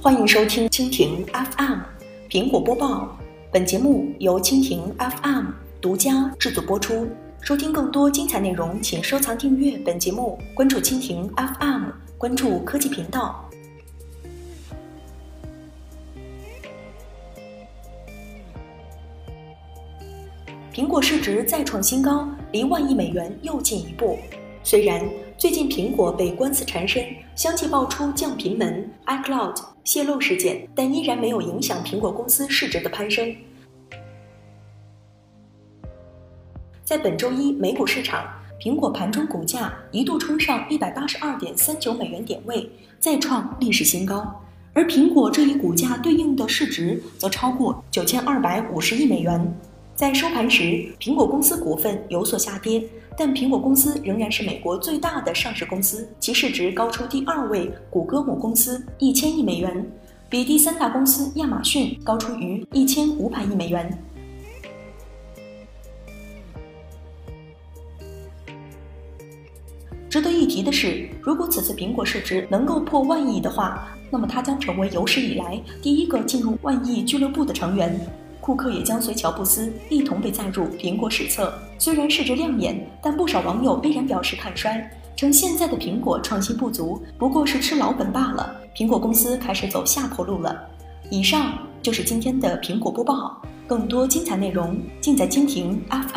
欢迎收听蜻蜓 FM 苹果播报。本节目由蜻蜓 FM 独家制作播出。收听更多精彩内容，请收藏订阅本节目，关注蜻蜓 FM，关注科技频道。苹果市值再创新高，离万亿美元又进一步。虽然最近苹果被官司缠身，相继爆出降频门、iCloud 泄露事件，但依然没有影响苹果公司市值的攀升。在本周一美股市场，苹果盘中股价一度冲上一百八十二点三九美元点位，再创历史新高。而苹果这一股价对应的市值则超过九千二百五十亿美元。在收盘时，苹果公司股份有所下跌，但苹果公司仍然是美国最大的上市公司，其市值高出第二位谷歌母公司一千亿美元，比第三大公司亚马逊高出逾一千五百亿美元。值得一提的是，如果此次苹果市值能够破万亿的话，那么它将成为有史以来第一个进入万亿俱乐部的成员。库克也将随乔布斯一同被载入苹果史册。虽然市值亮眼，但不少网友依然表示看衰，称现在的苹果创新不足，不过是吃老本罢了。苹果公司开始走下坡路了。以上就是今天的苹果播报，更多精彩内容尽在蜻蜓 F。